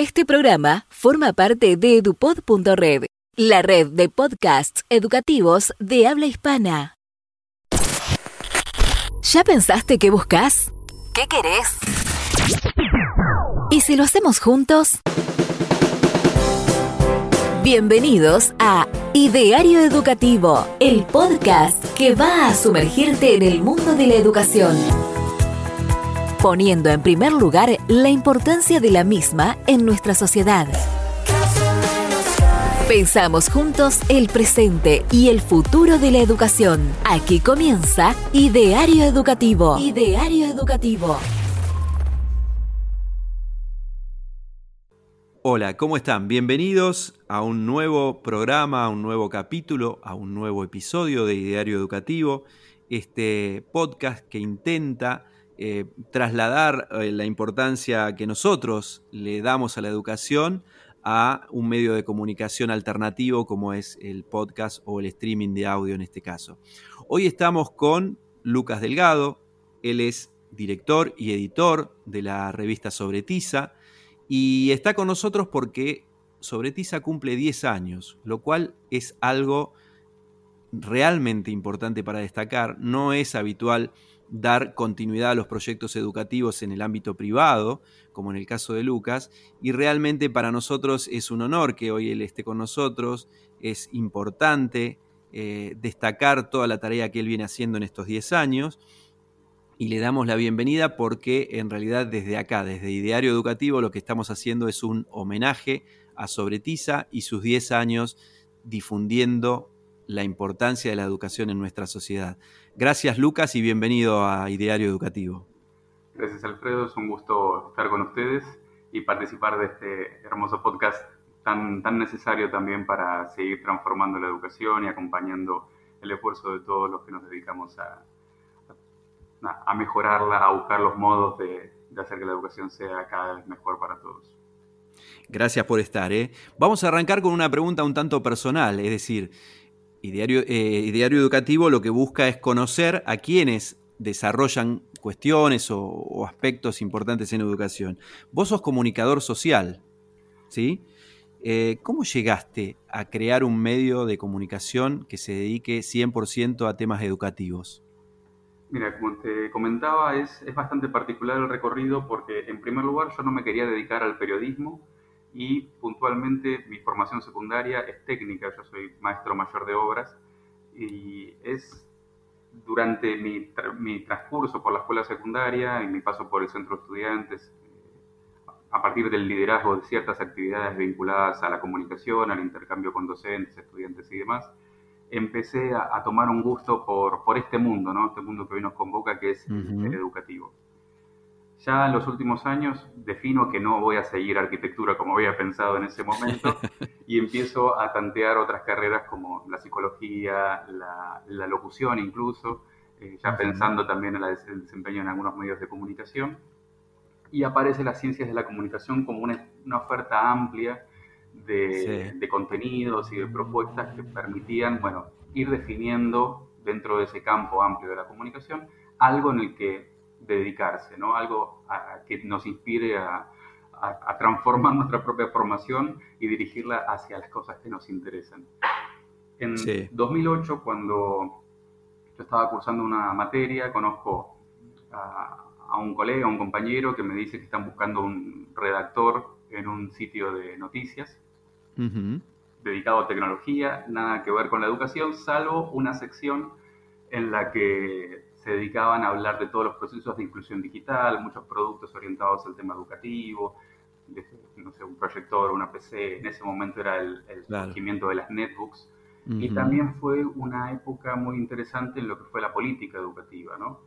Este programa forma parte de edupod.red, la red de podcasts educativos de habla hispana. ¿Ya pensaste qué buscas? ¿Qué querés? ¿Y si lo hacemos juntos? Bienvenidos a Ideario Educativo, el podcast que va a sumergirte en el mundo de la educación poniendo en primer lugar la importancia de la misma en nuestra sociedad. Pensamos juntos el presente y el futuro de la educación. Aquí comienza Ideario Educativo. Ideario Educativo. Hola, ¿cómo están? Bienvenidos a un nuevo programa, a un nuevo capítulo, a un nuevo episodio de Ideario Educativo, este podcast que intenta eh, trasladar eh, la importancia que nosotros le damos a la educación a un medio de comunicación alternativo como es el podcast o el streaming de audio en este caso. Hoy estamos con Lucas Delgado, él es director y editor de la revista Sobre Tiza y está con nosotros porque Sobre Tiza cumple 10 años, lo cual es algo realmente importante para destacar, no es habitual dar continuidad a los proyectos educativos en el ámbito privado, como en el caso de Lucas, y realmente para nosotros es un honor que hoy él esté con nosotros, es importante eh, destacar toda la tarea que él viene haciendo en estos 10 años, y le damos la bienvenida porque en realidad desde acá, desde Ideario Educativo, lo que estamos haciendo es un homenaje a Sobretiza y sus 10 años difundiendo la importancia de la educación en nuestra sociedad. Gracias Lucas y bienvenido a Ideario Educativo. Gracias Alfredo, es un gusto estar con ustedes y participar de este hermoso podcast tan, tan necesario también para seguir transformando la educación y acompañando el esfuerzo de todos los que nos dedicamos a, a mejorarla, a buscar los modos de, de hacer que la educación sea cada vez mejor para todos. Gracias por estar. ¿eh? Vamos a arrancar con una pregunta un tanto personal, es decir, Ideario, eh, Educativo lo que busca es conocer a quienes desarrollan cuestiones o, aspectos importantes en educación. Vos sos comunicador social, ¿sí? Eh, ¿Cómo llegaste a crear un medio de comunicación que se dedique 100% a temas educativos? Mira, como te comentaba, es, es bastante particular el recorrido porque en primer lugar yo no me quería dedicar al periodismo, y puntualmente mi formación secundaria es técnica, yo soy maestro mayor de obras y es durante mi, mi transcurso por la escuela secundaria y mi paso por el centro de estudiantes, eh, a partir del liderazgo de ciertas actividades vinculadas a la comunicación, al intercambio con docentes, estudiantes y demás, empecé a, tomar un gusto por, por este mundo, ¿no? este mundo que hoy nos convoca, que es el educativo. Ya en los últimos años defino que no voy a seguir arquitectura como había pensado en ese momento y empiezo a tantear otras carreras como la psicología, la, locución incluso, eh, ya pensando también en el desempeño en algunos medios de comunicación. Y aparece las ciencias de la comunicación como una, oferta amplia de, de, contenidos y de propuestas que permitían, bueno, ir definiendo dentro de ese campo amplio de la comunicación algo en el que dedicarse, ¿no? Algo que nos inspire a, transformar nuestra propia formación y dirigirla hacia las cosas que nos interesan. En 2008, cuando yo estaba cursando una materia, conozco a, un colega, a un compañero que me dice que están buscando un redactor en un sitio de noticias dedicado a tecnología, nada que ver con la educación, salvo una sección en la que se dedicaban a hablar de todos los procesos de inclusión digital, muchos productos orientados al tema educativo, no sé, un proyector, una PC, en ese momento era el, surgimiento de las netbooks, y también fue una época muy interesante en lo que fue la política educativa, ¿no?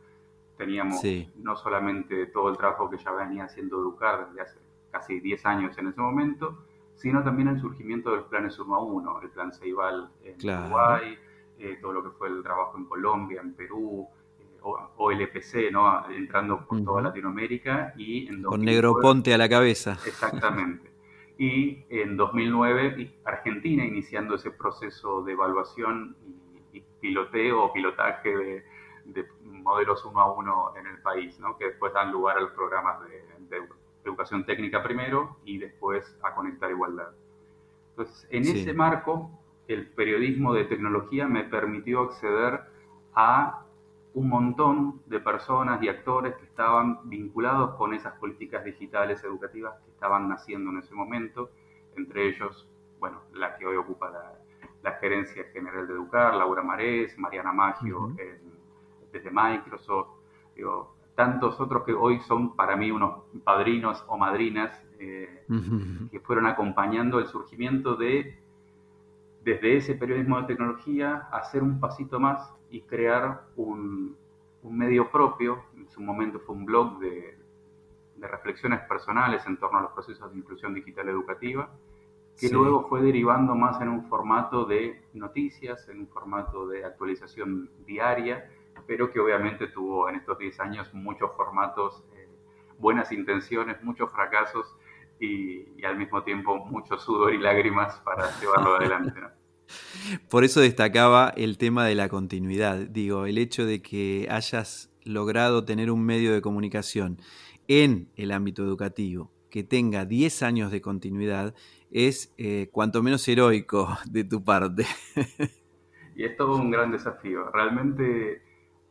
Teníamos no solamente todo el trabajo que ya venía haciendo Educar desde hace casi 10 años en ese momento, sino también el surgimiento de los planes Suma 1, el plan Ceibal en Uruguay, eh, todo lo que fue el trabajo en Colombia, en Perú, o, el EPC, ¿no? entrando por toda Latinoamérica. Y en Con Negroponte a la cabeza. Exactamente. Y en 2009 Argentina iniciando ese proceso de evaluación y, piloteo o pilotaje de, modelos uno a uno en el país, ¿no? que después dan lugar a los programas de, educación técnica primero y después a conectar igualdad. Entonces, en ese marco, el periodismo de tecnología me permitió acceder a un montón de personas y actores que estaban vinculados con esas políticas digitales educativas que estaban naciendo en ese momento, entre ellos, bueno, la que hoy ocupa la, gerencia general de Educar, Laura Marés, Mariana Maggio, desde Microsoft, digo, tantos otros que hoy son para mí unos padrinos o madrinas eh, que fueron acompañando el surgimiento de, desde ese periodismo de tecnología, hacer un pasito más y crear un, medio propio. En su momento fue un blog de, reflexiones personales en torno a los procesos de inclusión digital educativa, que luego fue derivando más en un formato de noticias, en un formato de actualización diaria, pero que obviamente tuvo en estos 10 años muchos formatos, eh, buenas intenciones, muchos fracasos y, al mismo tiempo mucho sudor y lágrimas para llevarlo adelante. Por eso destacaba el tema de la continuidad. Digo, el hecho de que hayas logrado tener un medio de comunicación en el ámbito educativo que tenga 10 años de continuidad es eh, cuanto menos heroico de tu parte. y es todo un gran desafío. Realmente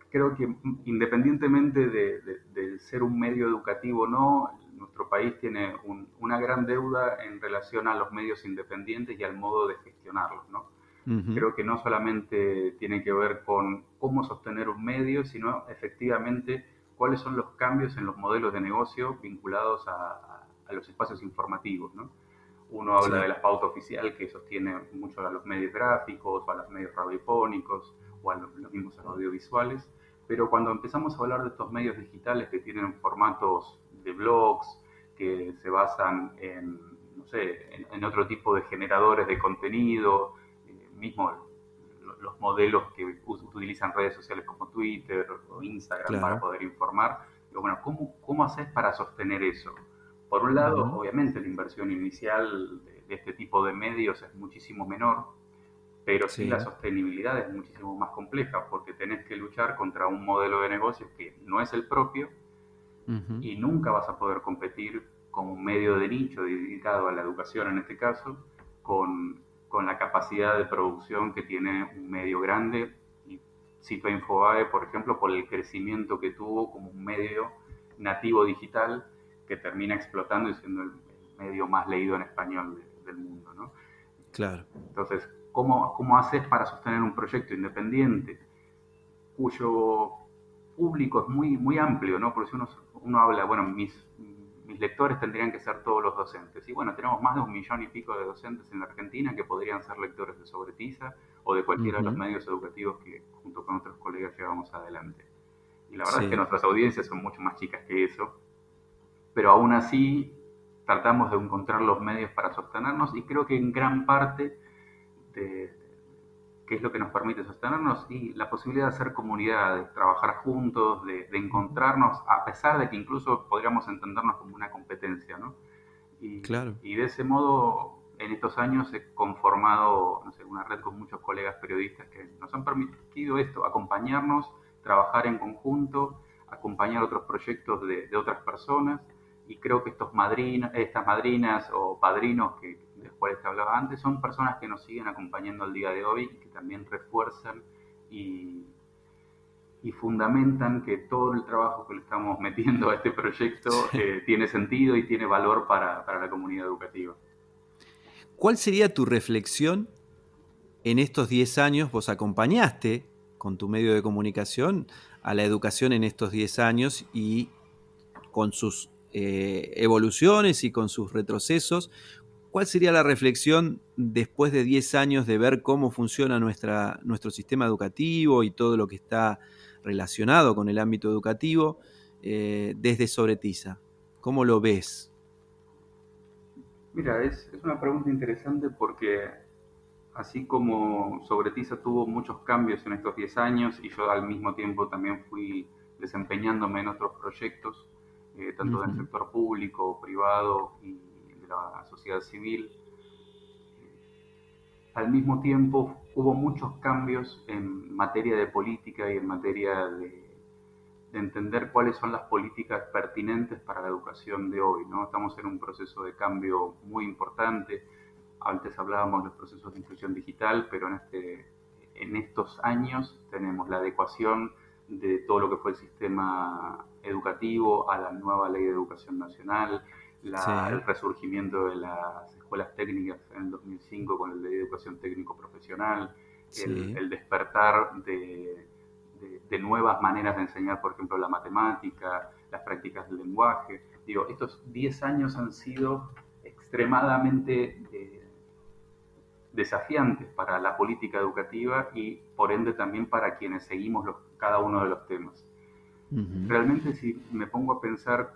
creo que independientemente de, ser un medio educativo o no, nuestro país tiene una gran deuda en relación a los medios independientes y al modo de gestionarlos. ¿no? Creo que no solamente tiene que ver con cómo sostener un medio, sino efectivamente cuáles son los cambios en los modelos de negocio vinculados a, los espacios informativos. ¿no? Uno habla de la pauta oficial que sostiene mucho a los medios gráficos, o a los medios radiofónicos, o a los mismos audiovisuales pero cuando empezamos a hablar de estos medios digitales que tienen formatos de blogs, que se basan en, no sé, en, otro tipo de generadores de contenido, eh, mismo los modelos que utilizan redes sociales como Twitter o Instagram para poder informar, digo, bueno, ¿cómo, ¿cómo haces para sostener eso? Por un lado, obviamente la inversión inicial de este tipo de medios es muchísimo menor, pero sí. la sostenibilidad es muchísimo más compleja porque tenés que luchar contra un modelo de negocio que no es el propio y nunca vas a poder competir con un medio de nicho dedicado a la educación en este caso, con, con la capacidad de producción que tiene un medio grande. Y cito Infobae, por ejemplo, por el crecimiento que tuvo como un medio nativo digital que termina explotando y siendo el, medio más leído en español del mundo. ¿no? Claro. Entonces, ¿Cómo, cómo haces para sostener un proyecto independiente cuyo público es muy, muy amplio, ¿no? Porque si uno, uno habla, bueno, mis, mis lectores tendrían que ser todos los docentes. Y bueno, tenemos más de un millón y pico de docentes en la Argentina que podrían ser lectores de Sobretiza o de cualquiera de los medios educativos que junto con otros colegas llevamos adelante. Y la verdad es que nuestras audiencias son mucho más chicas que eso, pero aún así tratamos de encontrar los medios para sostenernos y creo que en gran parte este, qué es lo que nos permite sostenernos y la posibilidad de hacer comunidad, de trabajar juntos, de, encontrarnos, a pesar de que incluso podríamos entendernos como una competencia, ¿no? Y, claro. y de ese modo, en estos años he conformado no sé, una red con muchos colegas periodistas que nos han permitido esto, acompañarnos, trabajar en conjunto, acompañar otros proyectos de, de otras personas y creo que estos madrinas, estas madrinas o padrinos que, de los cuales te hablaba antes son personas que nos siguen acompañando al día de hoy y que también refuerzan y, y fundamentan que todo el trabajo que le estamos metiendo a este proyecto eh, tiene sentido y tiene valor para, para la comunidad educativa. ¿Cuál sería tu reflexión en estos 10 años? Vos acompañaste con tu medio de comunicación a la educación en estos 10 años y con sus eh, evoluciones y con sus retrocesos. ¿Cuál sería la reflexión después de 10 años de ver cómo funciona nuestra, nuestro sistema educativo y todo lo que está relacionado con el ámbito educativo eh, desde Sobretiza? ¿Cómo lo ves? Mira, es, es, una pregunta interesante porque así como Sobretiza tuvo muchos cambios en estos 10 años y yo al mismo tiempo también fui desempeñándome en otros proyectos, eh, tanto del sector público, privado y de la sociedad civil. Al mismo tiempo hubo muchos cambios en materia de política y en materia de, entender cuáles son las políticas pertinentes para la educación de hoy. ¿no? Estamos en un proceso de cambio muy importante. Antes hablábamos de los procesos de inclusión digital, pero en, este, en estos años tenemos la adecuación de todo lo que fue el sistema educativo a la nueva ley de educación nacional, el resurgimiento de las escuelas técnicas en el 2005 con la ley de educación técnico profesional, el, despertar de, de, nuevas maneras de enseñar, por ejemplo, la matemática, las prácticas del lenguaje. Digo, estos 10 años han sido extremadamente eh, desafiantes para la política educativa y por ende también para quienes seguimos los, cada uno de los temas. Realmente si me pongo a pensar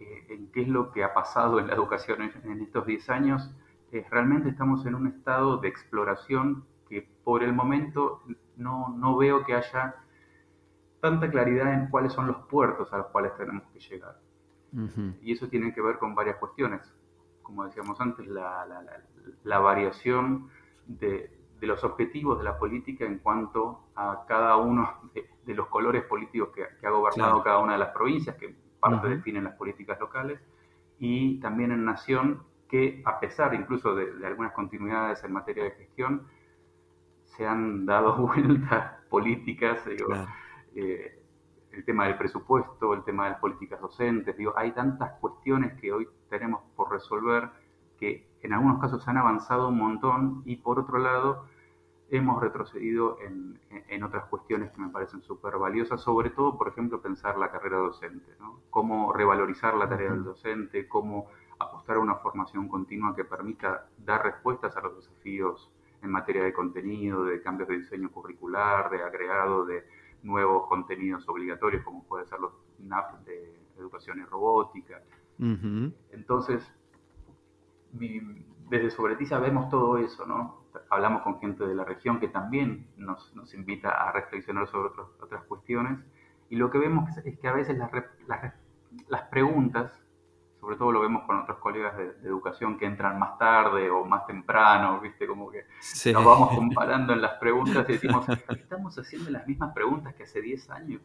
en qué es lo que ha pasado en la educación en, estos 10 años, eh, realmente estamos en un estado de exploración que por el momento no, no veo que haya tanta claridad en cuáles son los puertos a los cuales tenemos que llegar. Y eso tiene que ver con varias cuestiones. Como decíamos antes, la, la, la, variación de, de, los objetivos de la política en cuanto a cada uno de, los colores políticos que, que ha gobernado cada una de las provincias, que parte definen las políticas locales, y también en nación que a pesar incluso de, algunas continuidades en materia de gestión, se han dado vueltas políticas, eh, el tema del presupuesto, el tema de las políticas docentes, digo, hay tantas cuestiones que hoy tenemos por resolver que en algunos casos se han avanzado un montón y por otro lado hemos retrocedido en, en otras cuestiones que me parecen súper valiosas, sobre todo, por ejemplo, pensar la carrera docente, ¿no? cómo revalorizar la tarea del docente, cómo apostar a una formación continua que permita dar respuestas a los desafíos en materia de contenido, de cambios de diseño curricular, de agregado de nuevos contenidos obligatorios, como puede ser los NAP de educación y robótica. Entonces, desde Sobretiza vemos todo eso, ¿no? Hablamos con gente de la región que también nos, nos invita a reflexionar sobre otras cuestiones. Y lo que vemos es, que a veces las, las, las preguntas sobre todo lo vemos con otros colegas de, educación que entran más tarde o más temprano, ¿viste? Como que nos vamos comparando en las preguntas y decimos, estamos haciendo las mismas preguntas que hace 10 años.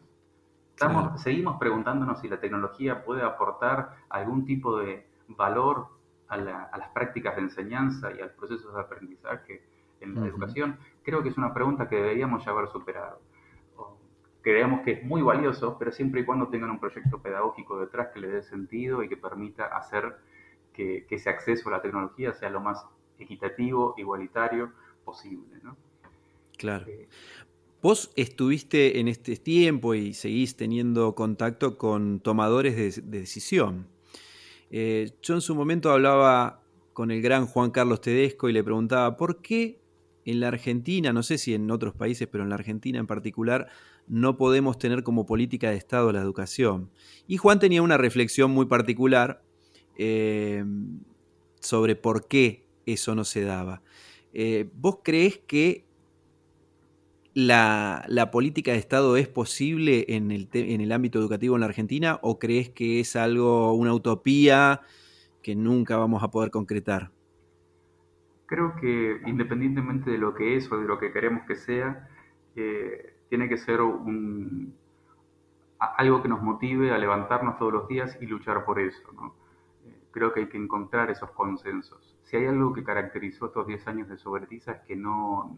Estamos, Seguimos preguntándonos si la tecnología puede aportar algún tipo de valor a, las prácticas de enseñanza y a los procesos de aprendizaje en la educación. Creo que es una pregunta que deberíamos ya haber superado creemos que es muy valioso, pero siempre y cuando tengan un proyecto pedagógico detrás que le dé sentido y que permita hacer que, ese acceso a la tecnología sea lo más equitativo, igualitario posible. ¿no? Claro. Eh, Vos estuviste en este tiempo y seguís teniendo contacto con tomadores de, decisión. Eh, yo en su momento hablaba con el gran Juan Carlos Tedesco y le preguntaba por qué en la Argentina, no sé si en otros países, pero en la Argentina en particular, no podemos tener como política de Estado la educación. Y Juan tenía una reflexión muy particular eh, sobre por qué eso no se daba. Eh, ¿Vos crees que la, política de Estado es posible en el, en el ámbito educativo en la Argentina o crees que es algo, una utopía que nunca vamos a poder concretar? Creo que independientemente de lo que es o de lo que queremos que sea, eh, tiene que ser un, algo que nos motive a levantarnos todos los días y luchar por eso. Eh, creo que hay que encontrar esos consensos. Si hay algo que caracterizó estos 10 años de Sobretiza es que no,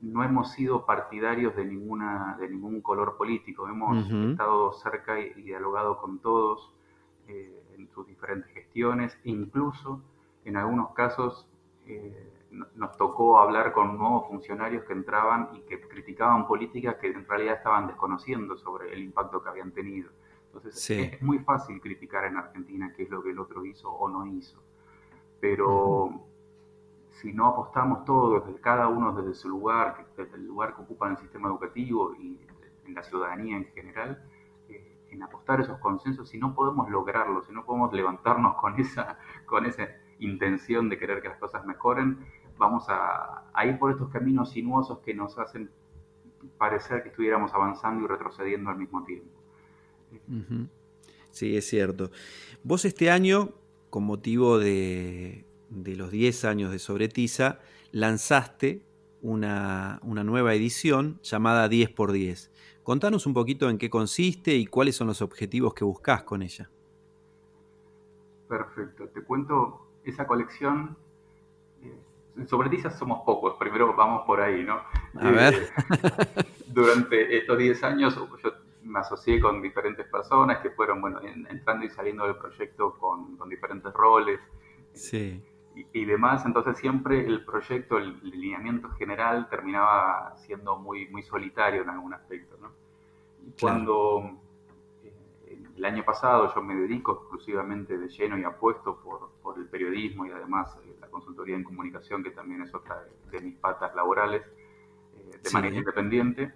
no hemos sido partidarios de, ninguna, de ningún color político. Hemos estado cerca y, dialogado con todos eh, en sus diferentes gestiones, incluso en algunos casos eh, nos tocó hablar con nuevos funcionarios que entraban y que criticaban políticas que en realidad estaban desconociendo sobre el impacto que habían tenido. Entonces es muy fácil criticar en Argentina qué es lo que el otro hizo o no hizo, pero si no apostamos todos, desde cada uno desde su lugar, desde el lugar que ocupa en el sistema educativo y en la ciudadanía en general, eh, en apostar esos consensos, si no podemos lograrlo, si no podemos levantarnos con esa, con esa intención de querer que las cosas mejoren, vamos a, ir por estos caminos sinuosos que nos hacen parecer que estuviéramos avanzando y retrocediendo al mismo tiempo. Sí, es cierto. Vos este año, con motivo de, los 10 años de Sobretiza, lanzaste una, nueva edición llamada 10x10. Contanos un poquito en qué consiste y cuáles son los objetivos que buscas con ella. Perfecto, te cuento esa colección. Eh, sobre tizas somos pocos, primero vamos por ahí, ¿no? A ver. Eh, durante estos 10 años yo me asocié con diferentes personas que fueron, bueno, entrando y saliendo del proyecto con, diferentes roles. Sí. Y, demás, entonces siempre el proyecto, el, lineamiento general terminaba siendo muy, muy solitario en algún aspecto, ¿no? Cuando el año pasado yo me dedico exclusivamente de lleno y apuesto por, por el periodismo y además eh, la consultoría en comunicación, que también es otra de, mis patas laborales, eh, de manera independiente.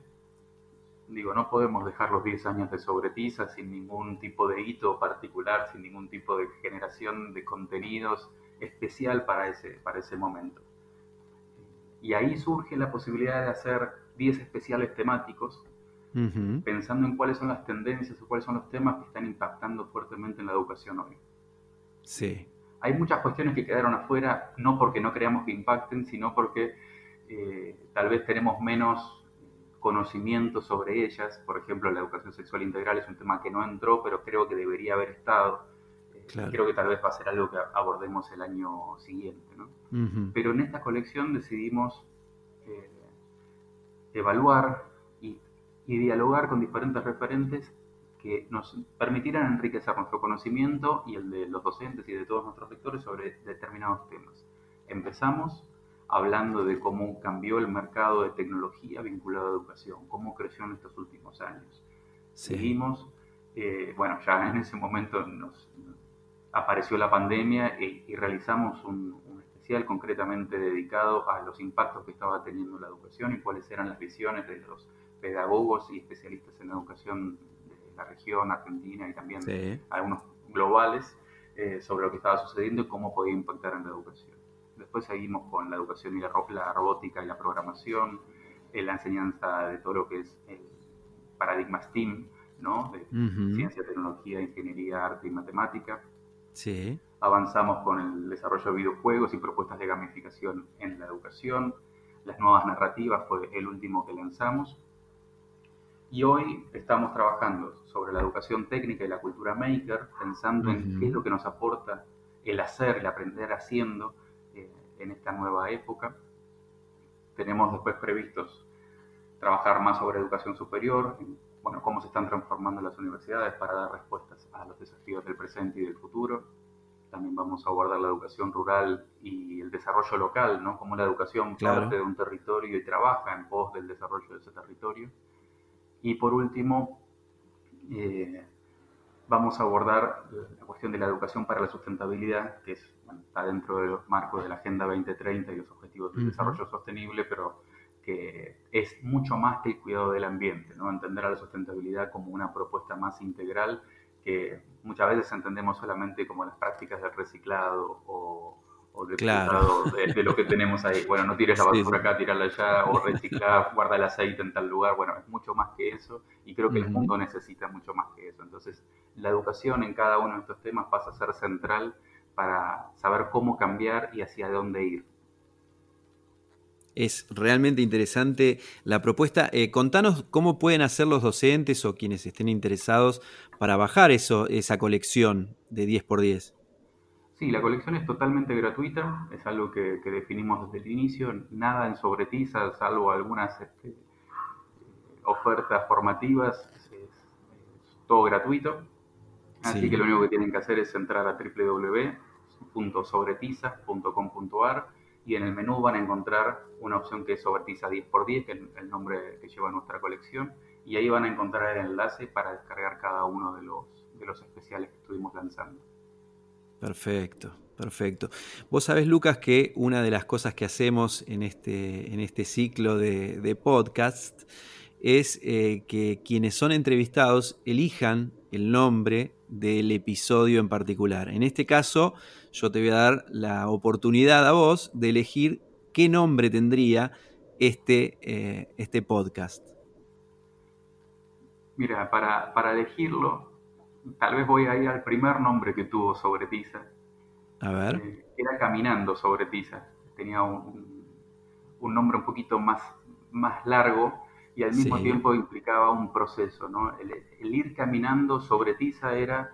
Digo, no podemos dejar los 10 años de sobretiza sin ningún tipo de hito particular, sin ningún tipo de generación de contenidos especial para ese, para ese momento. Y ahí surge la posibilidad de hacer 10 especiales temáticos pensando en cuáles son las tendencias o cuáles son los temas que están impactando fuertemente en la educación hoy. Sí. Hay muchas cuestiones que quedaron afuera, no porque no creamos que impacten, sino porque eh, tal vez tenemos menos conocimiento sobre ellas. Por ejemplo, la educación sexual integral es un tema que no entró, pero creo que debería haber estado. Eh, creo que tal vez va a ser algo que abordemos el año siguiente. ¿no? Pero en esta colección decidimos eh, evaluar y dialogar con diferentes referentes que nos permitieran enriquecer nuestro conocimiento y el de los docentes y de todos nuestros lectores sobre determinados temas. Empezamos hablando de cómo cambió el mercado de tecnología vinculado a educación, cómo creció en estos últimos años. Seguimos, eh, bueno, ya en ese momento nos apareció la pandemia y, realizamos un, un, especial concretamente dedicado a los impactos que estaba teniendo la educación y cuáles eran las visiones de los pedagogos y especialistas en educación de la región argentina y también algunos globales eh, sobre lo que estaba sucediendo y cómo podía impactar en la educación. Después seguimos con la educación y la, robótica y la programación, eh, la enseñanza de todo lo que es el paradigma STEAM, ¿no? de ciencia, tecnología, ingeniería, arte y matemática. Sí. Avanzamos con el desarrollo de videojuegos y propuestas de gamificación en la educación. Las nuevas narrativas fue el último que lanzamos. Y hoy estamos trabajando sobre la educación técnica y la cultura maker, pensando en qué es lo que nos aporta el hacer, el aprender haciendo eh, en esta nueva época. Tenemos después previstos trabajar más sobre educación superior, bueno, cómo se están transformando las universidades para dar respuestas a los desafíos del presente y del futuro. También vamos a abordar la educación rural y el desarrollo local, ¿no? Cómo la educación parte de un territorio y trabaja en pos del desarrollo de ese territorio. Y por último, eh, vamos a abordar la cuestión de la educación para la sustentabilidad, que está dentro del marco de la Agenda 2030 y los Objetivos de Desarrollo Sostenible, pero que es mucho más que el cuidado del ambiente, ¿no? entender a la sustentabilidad como una propuesta más integral que muchas veces entendemos solamente como las prácticas del reciclado o, o de, claro. de, lo que tenemos ahí. Bueno, no tires la basura acá, tirarla allá, o reciclar, guarda el aceite en tal lugar. Bueno, es mucho más que eso y creo que el mundo necesita mucho más que eso. Entonces, la educación en cada uno de estos temas pasa a ser central para saber cómo cambiar y hacia dónde ir. Es realmente interesante la propuesta. Eh, contanos cómo pueden hacer los docentes o quienes estén interesados para bajar eso, esa colección de 10x10. Sí, la colección es totalmente gratuita, es algo que, definimos desde el inicio, nada en sobretiza, salvo algunas este, ofertas formativas, es, todo gratuito. Así que lo único que tienen que hacer es entrar a www.sobretiza.com.ar y en el menú van a encontrar una opción que es Sobretiza 10x10, que es el nombre que lleva nuestra colección, y ahí van a encontrar el enlace para descargar cada uno de los, de los especiales que estuvimos lanzando. Perfecto, perfecto. Vos sabés, Lucas, que una de las cosas que hacemos en este, en este ciclo de, podcast es eh, que quienes son entrevistados elijan el nombre del episodio en particular. En este caso, yo te voy a dar la oportunidad a vos de elegir qué nombre tendría este, eh, este podcast. Mira, para, para elegirlo, tal vez voy a ir al primer nombre que tuvo sobre Tiza. A ver. Eh, era Caminando sobre Tiza. Tenía un, nombre un poquito más, más largo y al mismo tiempo implicaba un proceso, ¿no? El, ir caminando sobre tiza era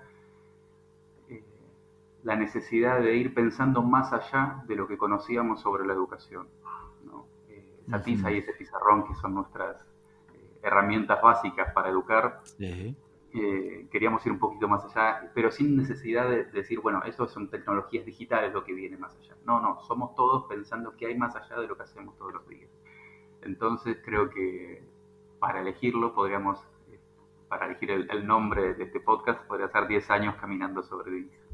la necesidad de ir pensando más allá de lo que conocíamos sobre la educación. ¿no? Eh, esa tiza y ese pizarrón que son nuestras eh, herramientas básicas para educar. queríamos ir un poquito más allá, pero sin necesidad de decir, bueno, eso son tecnologías digitales lo que viene más allá. No, no, somos todos pensando que hay más allá de lo que hacemos todos los días. Entonces creo que para elegirlo podríamos, eh, para elegir el, nombre de este podcast, podría ser 10 años caminando sobre Vinicius.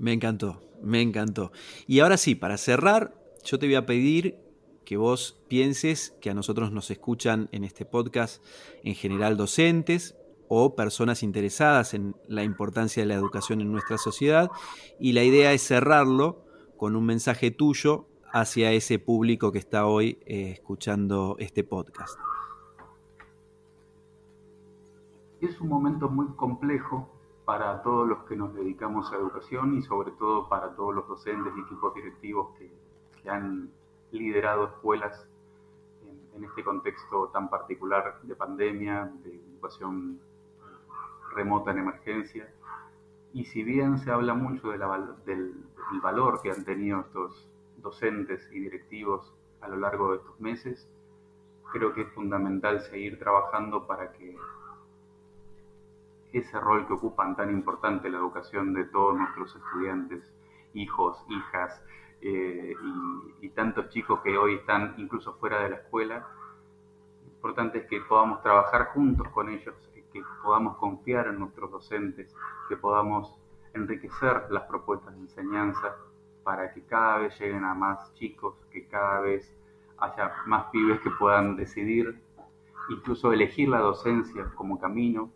Me encantó, me encantó. Y ahora sí, para cerrar, yo te voy a pedir que vos pienses que a nosotros nos escuchan en este podcast en general docentes o personas interesadas en la importancia de la educación en nuestra sociedad y la idea es cerrarlo con un mensaje tuyo hacia ese público que está hoy eh, escuchando este podcast. Es un momento muy complejo para todos los que nos dedicamos a educación y sobre todo para todos los docentes y equipos directivos que, han liderado escuelas en, en, este contexto tan particular de pandemia, de educación remota en emergencia. Y si bien se habla mucho de la, del, del valor que han tenido estos docentes y directivos a lo largo de estos meses, creo que es fundamental seguir trabajando para que ese rol que ocupan tan importante la educación de todos nuestros estudiantes, hijos, hijas eh, y, tantos chicos que hoy están incluso fuera de la escuela, lo importante es que podamos trabajar juntos con ellos, que podamos confiar en nuestros docentes, que podamos enriquecer las propuestas de enseñanza para que cada vez lleguen a más chicos, que cada vez haya más pibes que puedan decidir, incluso elegir la docencia como camino,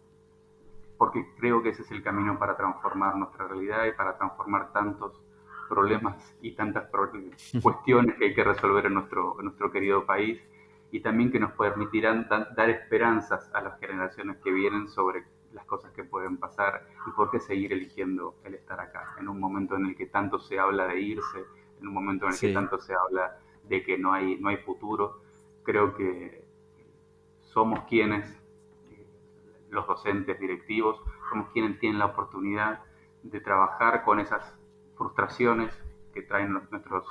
porque creo que ese es el camino para transformar nuestra realidad y para transformar tantos problemas y tantas cuestiones que hay que resolver en nuestro, nuestro querido país y también que nos permitirán dar esperanzas a las generaciones que vienen sobre las cosas que pueden pasar y por qué seguir eligiendo el estar acá, en un momento en el que tanto se habla de irse, en un momento en el que tanto se habla de que no hay, no hay futuro, creo que somos quienes, los docentes directivos, somos quienes tienen la oportunidad de trabajar con esas frustraciones que traen nuestros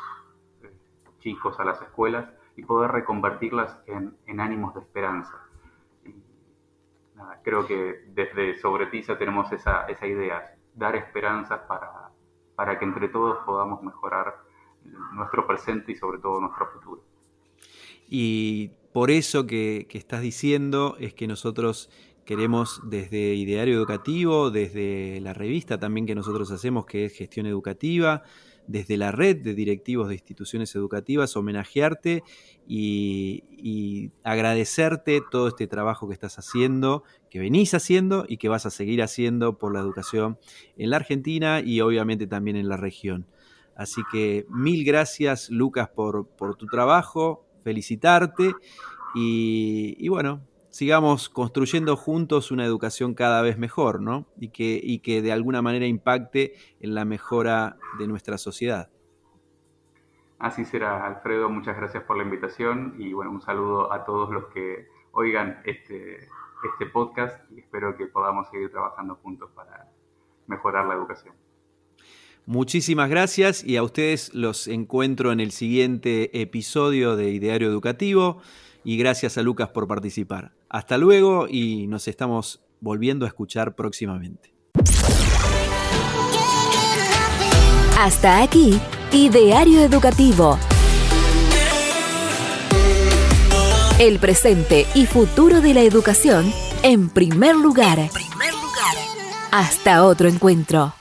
eh, chicos a las escuelas y poder reconvertirlas en, ánimos de esperanza creo que desde Sobretiza tenemos esa, idea, dar esperanzas para, que entre todos podamos mejorar nuestro presente y sobre todo nuestro futuro. Y por eso que estás diciendo es que nosotros queremos desde Ideario Educativo, desde la revista también que nosotros hacemos, que es Gestión Educativa, desde la red de directivos de instituciones educativas, homenajearte y, agradecerte todo este trabajo que estás haciendo, que venís haciendo y que vas a seguir haciendo por la educación en la Argentina y obviamente también en la región. Así que mil gracias Lucas por, tu trabajo, felicitarte y bueno, sigamos construyendo juntos una educación cada vez mejor, ¿no? Y que, y que de alguna manera impacte en la mejora de nuestra sociedad. Así será, Alfredo. Muchas gracias por la invitación y bueno, un saludo a todos los que oigan este, este podcast y espero que podamos seguir trabajando juntos para mejorar la educación. Muchísimas gracias y a ustedes los encuentro en el siguiente episodio de Ideario Educativo y gracias a Lucas por participar. Hasta luego y nos estamos volviendo a escuchar próximamente. Hasta aquí, Ideario Educativo. El presente y futuro de la educación en primer lugar. Hasta otro encuentro.